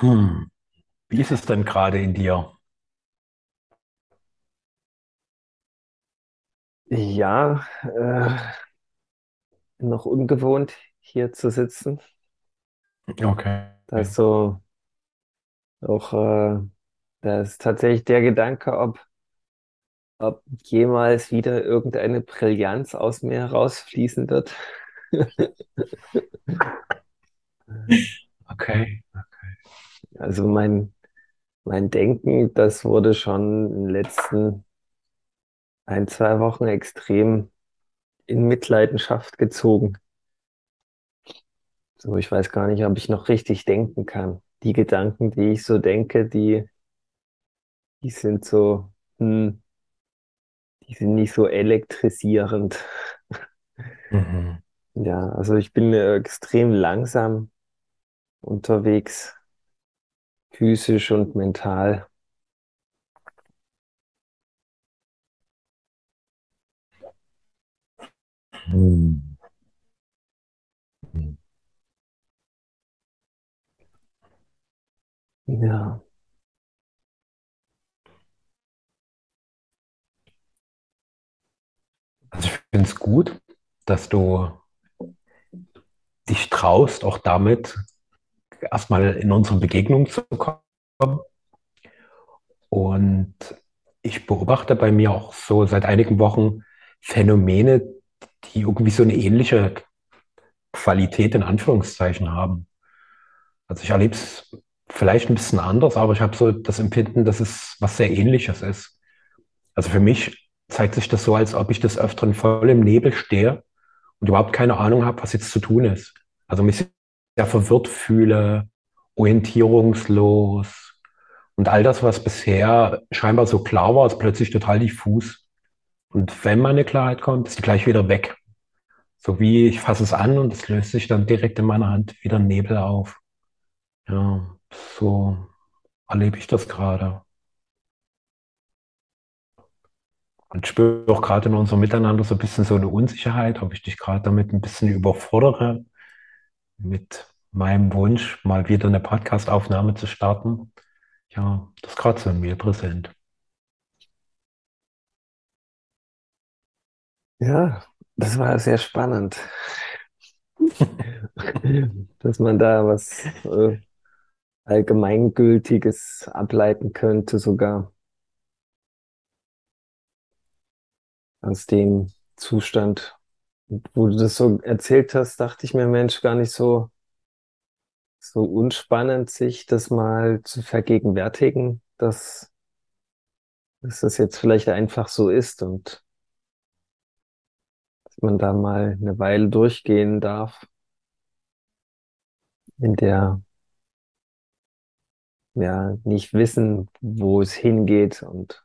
Hm. Wie ist es denn gerade in dir? Ja, äh, noch ungewohnt hier zu sitzen. Okay. Da ist so auch, äh, da ist tatsächlich der Gedanke, ob, ob jemals wieder irgendeine Brillanz aus mir herausfließen wird. Okay. Also mein, mein Denken, das wurde schon in den letzten ein, zwei Wochen extrem in Mitleidenschaft gezogen. So, ich weiß gar nicht, ob ich noch richtig denken kann. Die Gedanken, die ich so denke, die, die sind so, hm, Die sind nicht so elektrisierend. Mhm. Ja, also ich bin äh, extrem langsam unterwegs, physisch und mental. Hm. Ja, Also ich finde es gut, dass du dich traust, auch damit erstmal in unsere Begegnung zu kommen. Und ich beobachte bei mir auch so seit einigen Wochen Phänomene, die irgendwie so eine ähnliche Qualität in Anführungszeichen haben. Also ich erlebe es vielleicht ein bisschen anders, aber ich habe so das Empfinden, dass es was sehr Ähnliches ist. Also für mich zeigt sich das so, als ob ich des Öfteren voll im Nebel stehe und überhaupt keine Ahnung habe, was jetzt zu tun ist. Also mich sehr verwirrt fühle, orientierungslos und all das, was bisher scheinbar so klar war, ist plötzlich total diffus. Und wenn mal eine Klarheit kommt, ist die gleich wieder weg. So wie ich fasse es an und es löst sich dann direkt in meiner Hand wieder Nebel auf. Ja, so erlebe ich das gerade. Und spüre auch gerade in unserem Miteinander so ein bisschen so eine Unsicherheit, ob ich dich gerade damit ein bisschen überfordere, mit meinem Wunsch, mal wieder eine Podcast-Aufnahme zu starten. Ja, das ist gerade so in mir präsent. ja, das war sehr spannend, dass man da was äh, Allgemeingültiges ableiten könnte, sogar aus dem Zustand. Wo du das so erzählt hast, dachte ich mir, Mensch, gar nicht so, so unspannend, sich das mal zu vergegenwärtigen, dass, dass das jetzt vielleicht einfach so ist und man da mal eine Weile durchgehen darf, in der ja nicht wissen, wo es hingeht und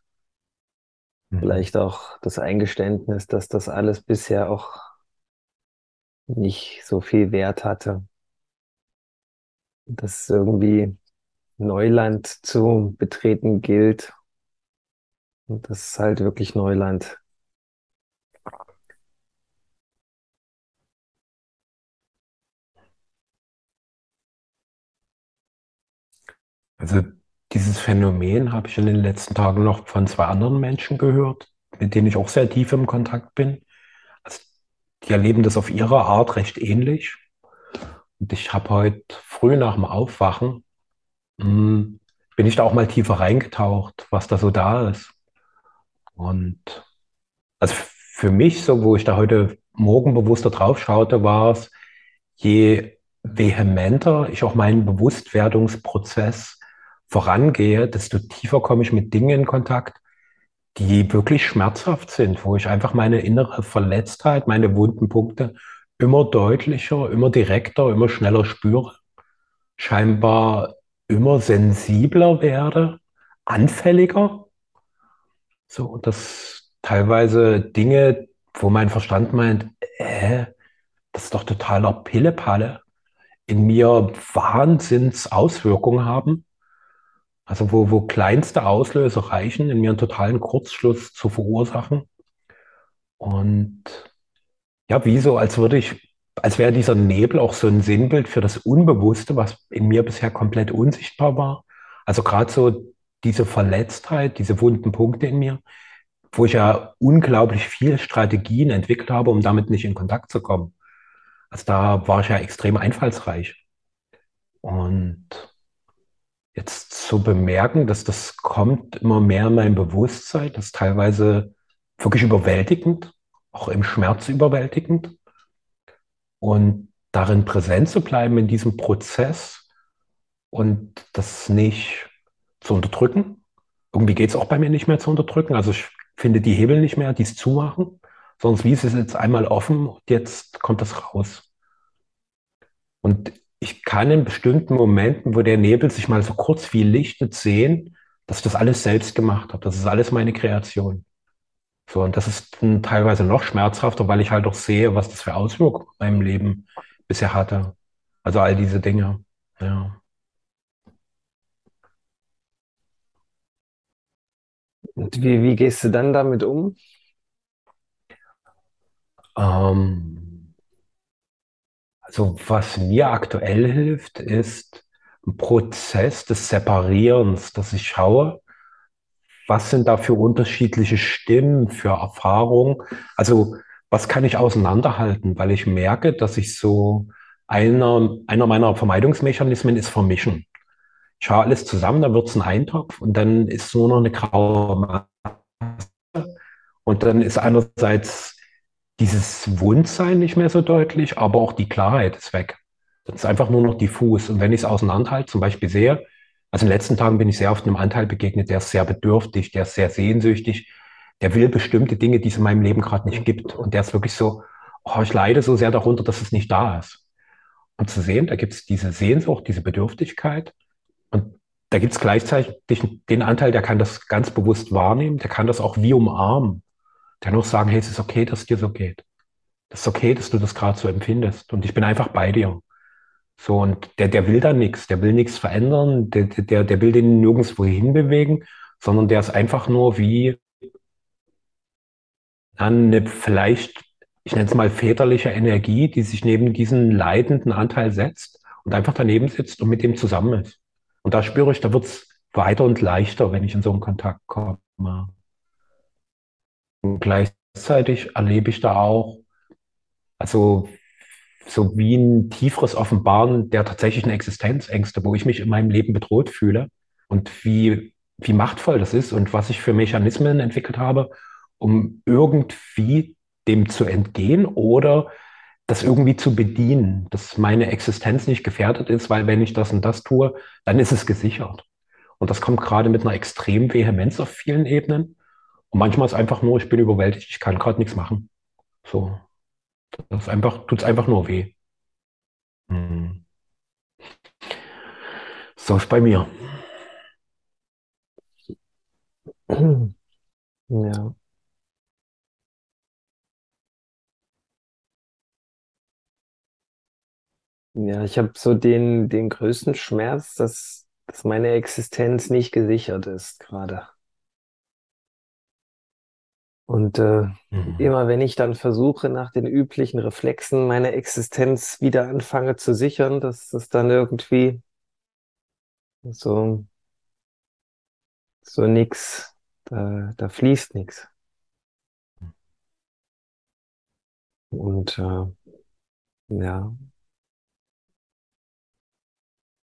Mhm. vielleicht auch das Eingeständnis, dass das alles bisher auch nicht so viel Wert hatte, dass irgendwie Neuland zu betreten gilt und das ist halt wirklich Neuland. Also dieses Phänomen habe ich in den letzten Tagen noch von zwei anderen Menschen gehört, mit denen ich auch sehr tief im Kontakt bin. Die erleben das auf ihre Art recht ähnlich. Und ich habe heute früh nach dem Aufwachen, mh, bin ich da auch mal tiefer reingetaucht, was da so da ist. Und also für mich, so wo ich da heute Morgen bewusster drauf schaute, war es, je vehementer ich auch meinen Bewusstwerdungsprozess vorangehe, desto tiefer komme ich mit Dingen in Kontakt, die wirklich schmerzhaft sind, wo ich einfach meine innere Verletztheit, meine wunden Punkte immer deutlicher, immer direkter, immer schneller spüre, scheinbar immer sensibler werde, anfälliger. So, und das teilweise Dinge, wo mein Verstand meint, äh, das ist doch totaler Pillepalle, in mir Wahnsinnsauswirkungen haben. Also wo, wo kleinste Auslöser reichen, in mir einen totalen Kurzschluss zu verursachen. Und ja, wie so, als würde ich als wäre dieser Nebel auch so ein Sinnbild für das Unbewusste, was in mir bisher komplett unsichtbar war. Also gerade so diese Verletztheit, diese wunden Punkte in mir, wo ich ja unglaublich viele Strategien entwickelt habe, um damit nicht in Kontakt zu kommen. Also da war ich ja extrem einfallsreich. Und jetzt zu bemerken, dass das kommt immer mehr in mein Bewusstsein, das ist teilweise wirklich überwältigend, auch im Schmerz überwältigend. Und darin präsent zu bleiben in diesem Prozess und das nicht zu unterdrücken. Irgendwie geht es auch bei mir nicht mehr zu unterdrücken. Also ich finde die Hebel nicht mehr, die es zumachen, sondern wie ist es jetzt einmal offen jetzt kommt das raus. Und ich kann in bestimmten Momenten, wo der Nebel sich mal so kurz wie lichtet, sehen, dass ich das alles selbst gemacht habe. Das ist alles meine Kreation. So, und das ist teilweise noch schmerzhafter, weil ich halt auch sehe, was das für Auswirkungen in meinem Leben bisher hatte. Also all diese Dinge. Ja. Und wie, wie gehst du dann damit um? Ähm, also was mir aktuell hilft, ist ein Prozess des Separierens, dass ich schaue, was sind da für unterschiedliche Stimmen, für Erfahrungen? Also was kann ich auseinanderhalten? Weil ich merke, dass ich so einer, einer meiner Vermeidungsmechanismen ist vermischen. Ich schaue alles zusammen, dann wird es ein Eintopf und dann ist nur noch eine graue Masse. Und dann ist einerseits dieses Wundsein nicht mehr so deutlich, aber auch die Klarheit ist weg. Das ist einfach nur noch diffus. Und wenn ich es auseinanderhalte, zum Beispiel sehe, also in den letzten Tagen bin ich sehr oft einem Anteil begegnet, der ist sehr bedürftig, der ist sehr sehnsüchtig, der will bestimmte Dinge, die es in meinem Leben gerade nicht gibt. Und der ist wirklich so, oh, ich leide so sehr darunter, dass es nicht da ist. Und zu sehen, da gibt es diese Sehnsucht, diese Bedürftigkeit. Und da gibt es gleichzeitig den Anteil, der kann das ganz bewusst wahrnehmen, der kann das auch wie umarmen. Auch sagen, hey, es ist okay, dass dir so geht. Es ist okay, dass du das gerade so empfindest. Und ich bin einfach bei dir. So, und der, der will da nichts, der will nichts verändern, der, der, der will den nirgendwo hinbewegen, sondern der ist einfach nur wie eine vielleicht, ich nenne es mal väterliche Energie, die sich neben diesen leidenden Anteil setzt und einfach daneben sitzt und mit dem zusammen ist. Und da spüre ich, da wird es weiter und leichter, wenn ich in so einen Kontakt komme. Und gleichzeitig erlebe ich da auch, also so wie ein tieferes Offenbaren der tatsächlichen Existenzängste, wo ich mich in meinem Leben bedroht fühle und wie, wie machtvoll das ist und was ich für Mechanismen entwickelt habe, um irgendwie dem zu entgehen oder das irgendwie zu bedienen, dass meine Existenz nicht gefährdet ist, weil wenn ich das und das tue, dann ist es gesichert. Und das kommt gerade mit einer extremen Vehemenz auf vielen Ebenen. Und manchmal ist einfach nur, ich bin überwältigt, ich kann gerade nichts machen. So. Das einfach, tut es einfach nur weh. Hm. So ist bei mir. Ja. Ja, ich habe so den, den größten Schmerz, dass, dass meine Existenz nicht gesichert ist gerade. Und äh, Mhm. immer wenn ich dann versuche, nach den üblichen Reflexen meine Existenz wieder anfange zu sichern, dass das dann irgendwie so, so nix, da, da fließt nix. Und äh, ja,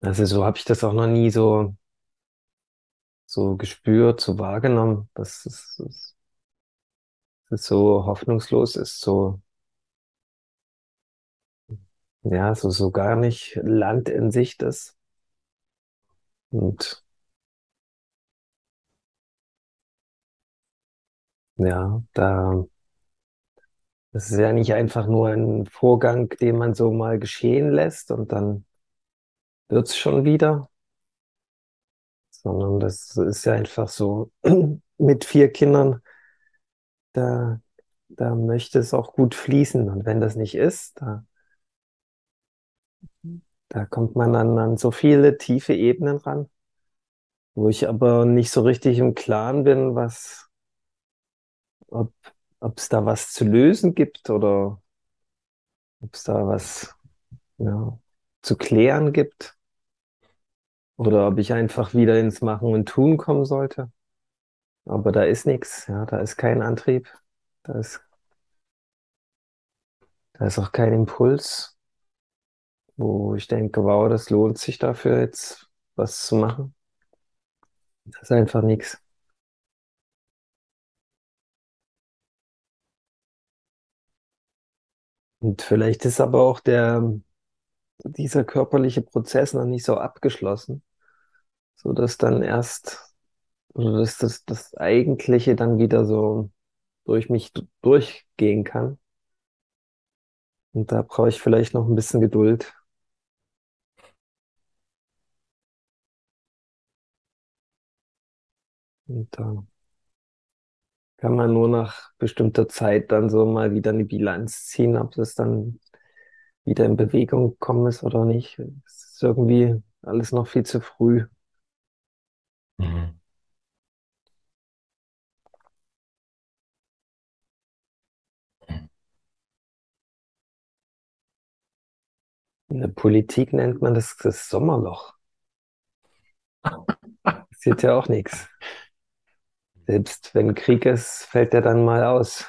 also so habe ich das auch noch nie so, so gespürt, so wahrgenommen, dass es, dass es so hoffnungslos ist, so, ja, so, so gar nicht Land in Sicht ist. Und ja, da, das ist ja nicht einfach nur ein Vorgang, den man so mal geschehen lässt und dann wird's schon wieder, sondern das ist ja einfach so mit vier Kindern, da, da möchte es auch gut fließen. Und wenn das nicht ist, da, da kommt man an, an so viele tiefe Ebenen ran, wo ich aber nicht so richtig im Klaren bin, was, ob, ob es da was zu lösen gibt oder ob es da was ja, zu klären gibt oder ob ich einfach wieder ins Machen und Tun kommen sollte. Aber da ist nichts, ja, da ist kein Antrieb, da ist, da ist auch kein Impuls, wo ich denke, wow, das lohnt sich dafür jetzt was zu machen. Das ist einfach nichts. Und vielleicht ist aber auch der, dieser körperliche Prozess noch nicht so abgeschlossen, so dass dann erst, oder dass das, das Eigentliche dann wieder so durch mich durchgehen kann. Und da brauche ich vielleicht noch ein bisschen Geduld. Und da kann man nur nach bestimmter Zeit dann so mal wieder eine Bilanz ziehen, ob das dann wieder in Bewegung gekommen ist oder nicht. Es ist irgendwie alles noch viel zu früh. Mhm. In der Politik nennt man das das Sommerloch. Passiert ja auch nichts. Selbst wenn Krieg ist, fällt der dann mal aus.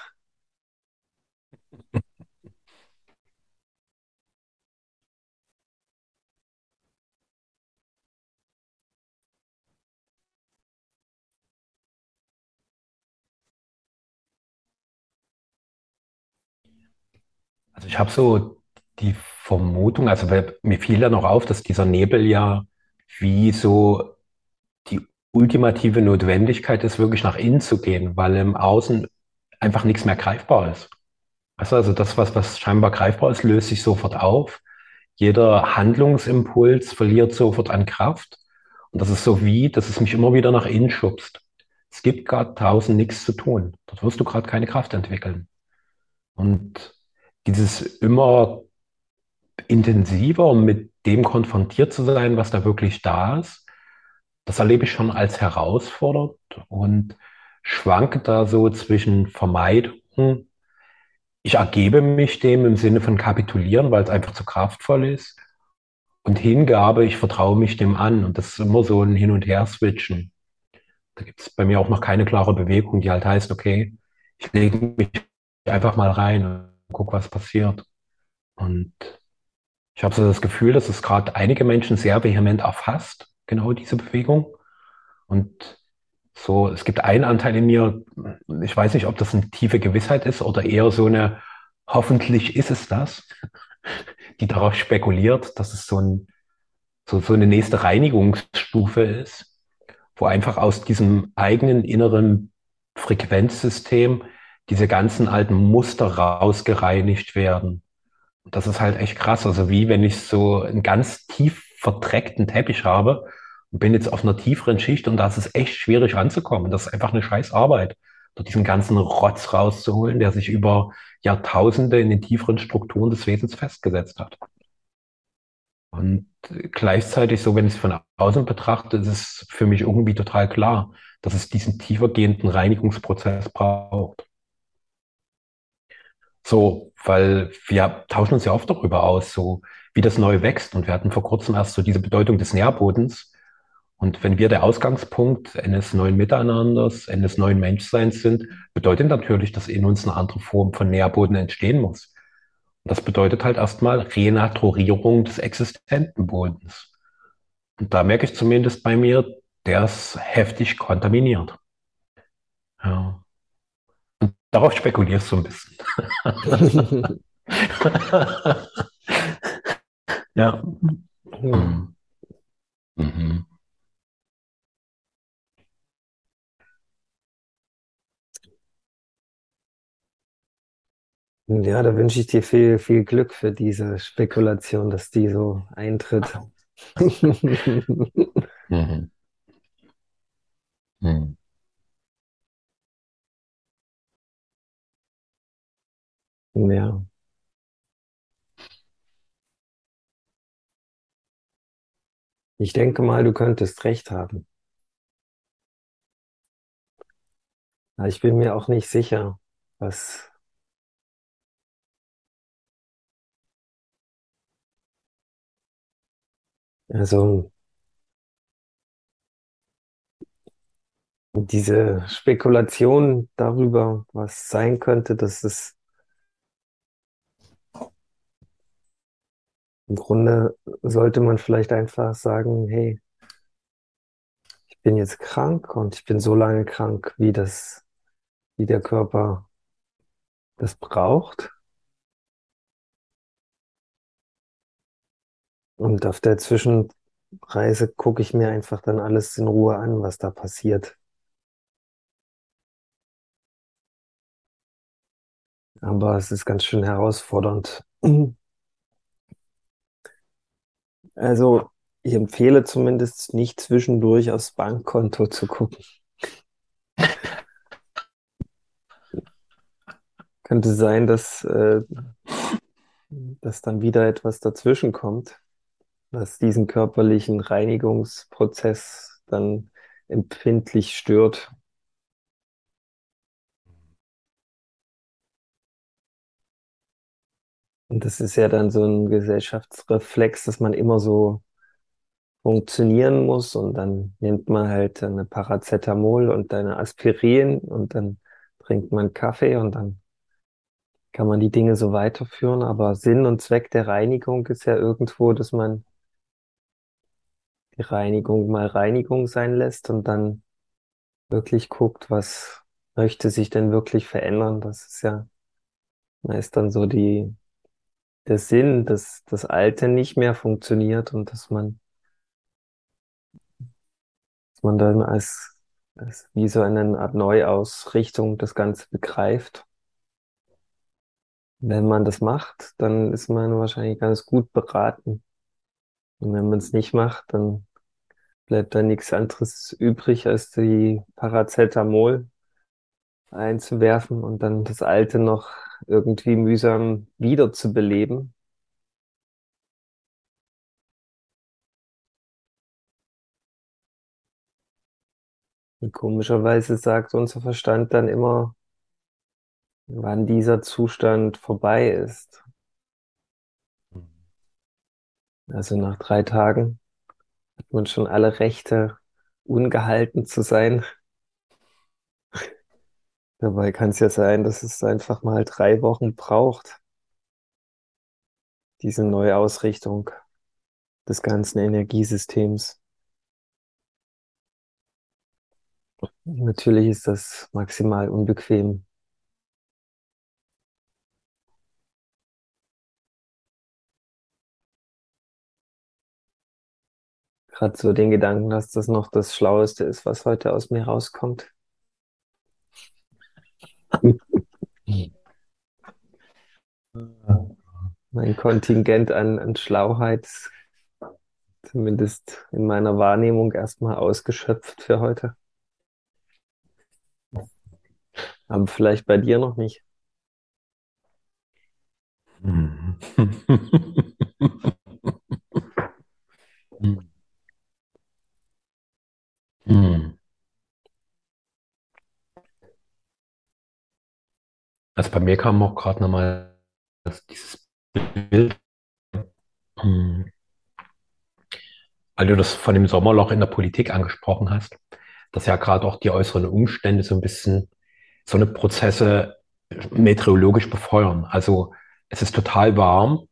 Also ich habe so die Vermutung, also mir fiel ja noch auf, dass dieser Nebel ja wie so die ultimative Notwendigkeit ist, wirklich nach innen zu gehen, weil im Außen einfach nichts mehr greifbar ist. Also, also das, was, was scheinbar greifbar ist, löst sich sofort auf. Jeder Handlungsimpuls verliert sofort an Kraft. Und das ist so wie, dass es mich immer wieder nach innen schubst. Es gibt gerade draußen nichts zu tun. Dort wirst du gerade keine Kraft entwickeln. Und dieses immer intensiver mit dem konfrontiert zu sein, was da wirklich da ist, das erlebe ich schon als herausfordernd und schwanke da so zwischen Vermeidung. Ich ergebe mich dem im Sinne von kapitulieren, weil es einfach zu kraftvoll ist. Und Hingabe, ich vertraue mich dem an. Und das ist immer so ein Hin- und Her-Switchen. Da gibt es bei mir auch noch keine klare Bewegung, die halt heißt, okay, ich lege mich einfach mal rein und guck, was passiert. Und ich habe so das Gefühl, dass es gerade einige Menschen sehr vehement erfasst, genau diese Bewegung. Und so, es gibt einen Anteil in mir, ich weiß nicht, ob das eine tiefe Gewissheit ist oder eher so eine, hoffentlich ist es das, die darauf spekuliert, dass es so ein, so, so eine nächste Reinigungsstufe ist, wo einfach aus diesem eigenen inneren Frequenzsystem diese ganzen alten Muster rausgereinigt werden. Das ist halt echt krass. Also wie wenn ich so einen ganz tief verdreckten Teppich habe und bin jetzt auf einer tieferen Schicht und da ist es echt schwierig ranzukommen. Das ist einfach eine scheiß Arbeit, dort diesen ganzen Rotz rauszuholen, der sich über Jahrtausende in den tieferen Strukturen des Wesens festgesetzt hat. Und gleichzeitig, so wenn ich es von außen betrachte, ist es für mich irgendwie total klar, dass es diesen tiefergehenden Reinigungsprozess braucht. So, weil wir tauschen uns ja oft darüber aus, so wie das neu wächst. Und wir hatten vor kurzem erst so diese Bedeutung des Nährbodens. Und wenn wir der Ausgangspunkt eines neuen Miteinanders, eines neuen Menschseins sind, bedeutet natürlich, dass in uns eine andere Form von Nährboden entstehen muss. Und das bedeutet halt erstmal Renaturierung des existenten Bodens. Und da merke ich zumindest bei mir, der ist heftig kontaminiert. Ja. Darauf spekulierst du ein bisschen. Ja. Hm. Mhm. Mhm. Ja, da wünsche ich dir viel, viel Glück für diese Spekulation, dass die so eintritt. Mhm. Mhm. Ja. Ich denke mal, du könntest recht haben. Aber ich bin mir auch nicht sicher, was Also diese Spekulation darüber, was sein könnte, dass es im Grunde sollte man vielleicht einfach sagen, hey, ich bin jetzt krank und ich bin so lange krank, wie das, wie der Körper das braucht. Und auf der Zwischenreise gucke ich mir einfach dann alles in Ruhe an, was da passiert. Aber es ist ganz schön herausfordernd. Also, ich empfehle zumindest nicht zwischendurch aufs Bankkonto zu gucken. Könnte sein, dass, äh, dass dann wieder etwas dazwischen kommt, was diesen körperlichen Reinigungsprozess dann empfindlich stört. Und das ist ja dann so ein Gesellschaftsreflex, dass man immer so funktionieren muss und dann nimmt man halt eine Paracetamol und eine Aspirin und dann trinkt man Kaffee und dann kann man die Dinge so weiterführen. Aber Sinn und Zweck der Reinigung ist ja irgendwo, dass man die Reinigung mal Reinigung sein lässt und dann wirklich guckt, was möchte sich denn wirklich verändern. Das ist ja meist dann so die, der Sinn, dass das Alte nicht mehr funktioniert und dass man, dass man dann als, als wie so eine Art Neuausrichtung das Ganze begreift. Wenn man das macht, dann ist man wahrscheinlich ganz gut beraten. Und wenn man es nicht macht, dann bleibt da nichts anderes übrig, als die Paracetamol einzuwerfen und dann das Alte noch irgendwie mühsam wiederzubeleben. Und komischerweise sagt unser Verstand dann immer, wann dieser Zustand vorbei ist. Also nach drei Tagen hat man schon alle Rechte, ungehalten zu sein. Dabei kann es ja sein, dass es einfach mal drei Wochen braucht, diese Neuausrichtung des ganzen Energiesystems. Natürlich ist das maximal unbequem. Gerade so den Gedanken, dass das noch das Schlaueste ist, was heute aus mir rauskommt. Mein Kontingent an, an Schlauheit, zumindest in meiner Wahrnehmung, erstmal ausgeschöpft für heute. Aber vielleicht bei dir noch nicht. bei mir kam auch gerade nochmal dieses Bild, hm, weil du das von dem Sommerloch in der Politik angesprochen hast, dass ja gerade auch die äußeren Umstände so ein bisschen so eine Prozesse meteorologisch befeuern. Also es ist total warm,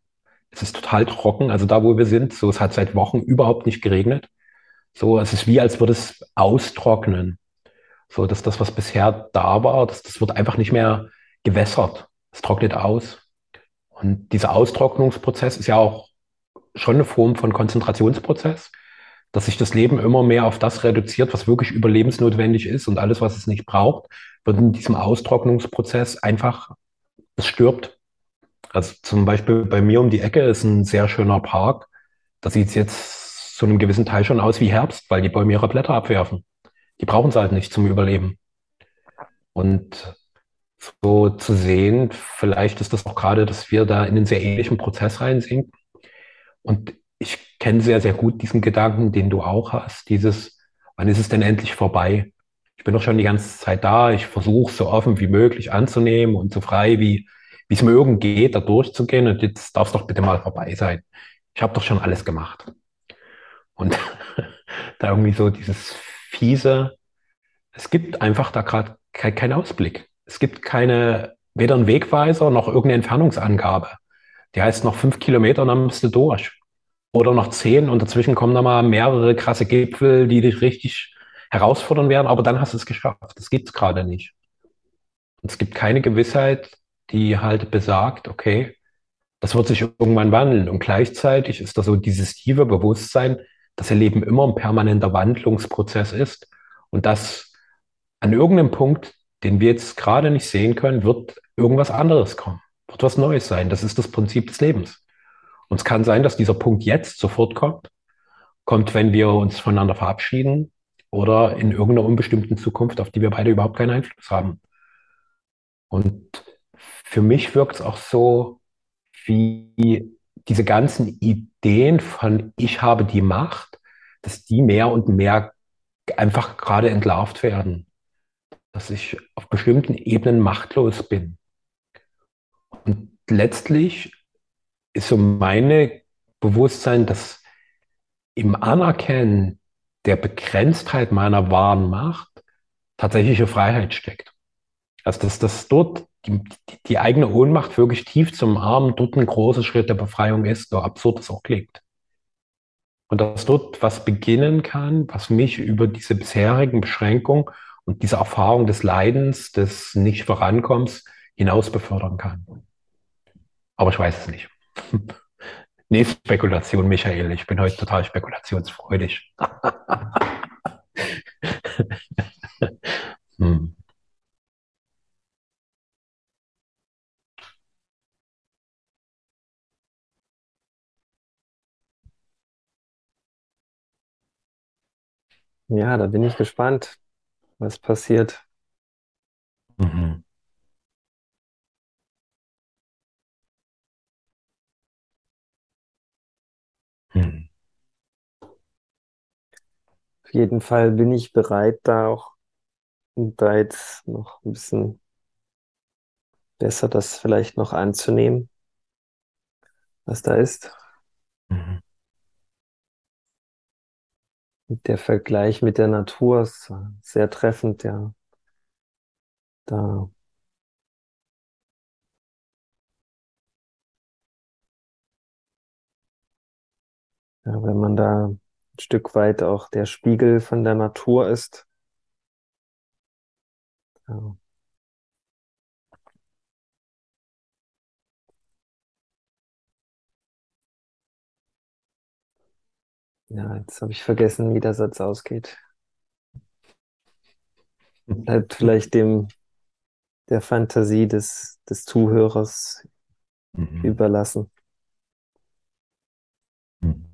es ist total trocken, also da, wo wir sind, so es hat seit Wochen überhaupt nicht geregnet. So, es ist wie, als würde es austrocknen. So, dass das, was bisher da war, das, das wird einfach nicht mehr gewässert. Es trocknet aus. Und dieser Austrocknungsprozess ist ja auch schon eine Form von Konzentrationsprozess, dass sich das Leben immer mehr auf das reduziert, was wirklich überlebensnotwendig ist und alles, was es nicht braucht, wird in diesem Austrocknungsprozess einfach, es stirbt. Also zum Beispiel bei mir um die Ecke ist ein sehr schöner Park. Da sieht es jetzt zu einem gewissen Teil schon aus wie Herbst, weil die Bäume ihre Blätter abwerfen. Die brauchen es halt nicht zum Überleben. Und so zu sehen, vielleicht ist das auch gerade, dass wir da in einen sehr ähnlichen Prozess reinsinken. Und ich kenne sehr, sehr gut diesen Gedanken, den du auch hast, dieses, wann ist es denn endlich vorbei? Ich bin doch schon die ganze Zeit da, ich versuche so offen wie möglich anzunehmen und so frei wie, wie es mir irgend geht, da durchzugehen und jetzt darf es doch bitte mal vorbei sein. Ich habe doch schon alles gemacht. Und da irgendwie so dieses fiese, es gibt einfach da gerade keinen kein Ausblick. Es gibt keine, weder einen Wegweiser noch irgendeine Entfernungsangabe. Die heißt noch fünf Kilometer dann bist du durch. Oder noch zehn und dazwischen kommen da mal mehrere krasse Gipfel, die dich richtig herausfordern werden, aber dann hast du es geschafft. Das gibt es gerade nicht. Und es gibt keine Gewissheit, die halt besagt, okay, das wird sich irgendwann wandeln. Und gleichzeitig ist da so dieses tiefe Bewusstsein, dass ihr Leben immer ein permanenter Wandlungsprozess ist und dass an irgendeinem Punkt, den wir jetzt gerade nicht sehen können, wird irgendwas anderes kommen, wird was Neues sein. Das ist das Prinzip des Lebens. Und es kann sein, dass dieser Punkt jetzt sofort kommt, kommt, wenn wir uns voneinander verabschieden oder in irgendeiner unbestimmten Zukunft, auf die wir beide überhaupt keinen Einfluss haben. Und für mich wirkt es auch so, wie diese ganzen Ideen von ich habe die Macht, dass die mehr und mehr einfach gerade entlarvt werden. Dass ich auf bestimmten Ebenen machtlos bin. Und letztlich ist so meine Bewusstsein, dass im Anerkennen der Begrenztheit meiner wahren Macht tatsächliche Freiheit steckt. Also dass das dort die, die eigene Ohnmacht wirklich tief zum Arm dort ein großer Schritt der Befreiung ist, so absurd es auch klingt. Und dass dort was beginnen kann, was mich über diese bisherigen Beschränkungen und diese Erfahrung des Leidens, des Nicht-Vorankommens hinaus befördern kann. Aber ich weiß es nicht. Nee, Spekulation, Michael. Ich bin heute total spekulationsfreudig. hm. Ja, da bin ich gespannt, was passiert. Mhm. Mhm. Auf jeden Fall bin ich bereit, da auch da jetzt noch ein bisschen besser das vielleicht noch anzunehmen, was da ist. Mhm. Der Vergleich mit der Natur ist sehr treffend, ja. Da Ja, wenn man da ein Stück weit auch der Spiegel von der Natur ist. Ja. Ja, jetzt habe ich vergessen, wie der Satz ausgeht. Bleibt vielleicht dem der Fantasie des, des Zuhörers Mhm. überlassen. Mhm.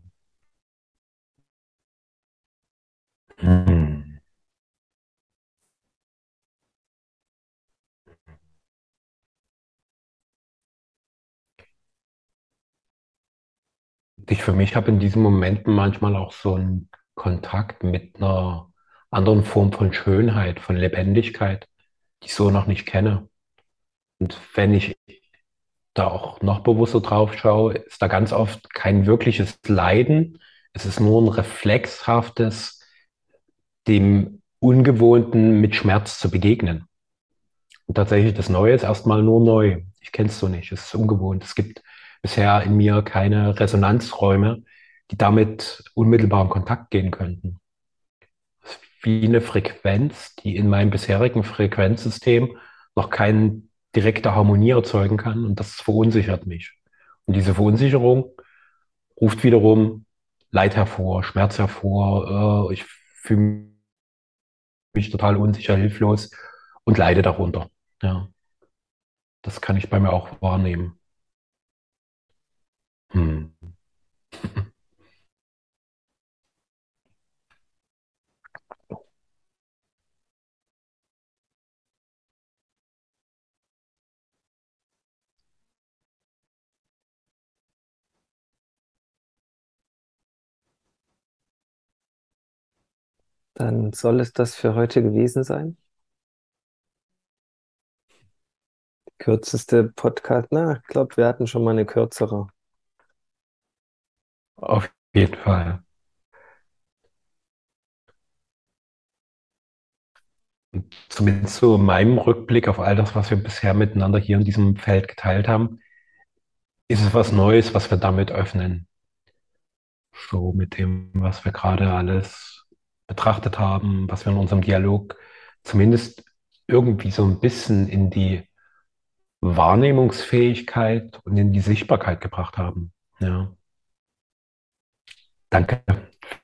Ich für mich habe in diesen Momenten manchmal auch so einen Kontakt mit einer anderen Form von Schönheit, von Lebendigkeit, die ich so noch nicht kenne. Und wenn ich da auch noch bewusster drauf schaue, ist da ganz oft kein wirkliches Leiden. Es ist nur ein reflexhaftes, dem Ungewohnten mit Schmerz zu begegnen. Und tatsächlich das Neue ist erstmal nur neu. Ich kenne es so nicht. Es ist ungewohnt. Es gibt bisher in mir keine Resonanzräume, die damit unmittelbar in Kontakt gehen könnten. Wie eine Frequenz, die in meinem bisherigen Frequenzsystem noch keine direkte Harmonie erzeugen kann und das verunsichert mich. Und diese Verunsicherung ruft wiederum Leid hervor, Schmerz hervor. Äh, ich fühle mich total unsicher, hilflos und leide darunter. Ja, das kann ich bei mir auch wahrnehmen. Hm. Dann soll es das für heute gewesen sein. Kürzeste Podcast. Na, ich glaube, wir hatten schon mal eine kürzere. Auf jeden Fall. Und zumindest so in meinem Rückblick auf all das, was wir bisher miteinander hier in diesem Feld geteilt haben, ist es was Neues, was wir damit öffnen. So mit dem, was wir gerade alles betrachtet haben, was wir in unserem Dialog zumindest irgendwie so ein bisschen in die Wahrnehmungsfähigkeit und in die Sichtbarkeit gebracht haben. Ja. Danke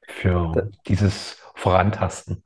für dieses Vorantasten.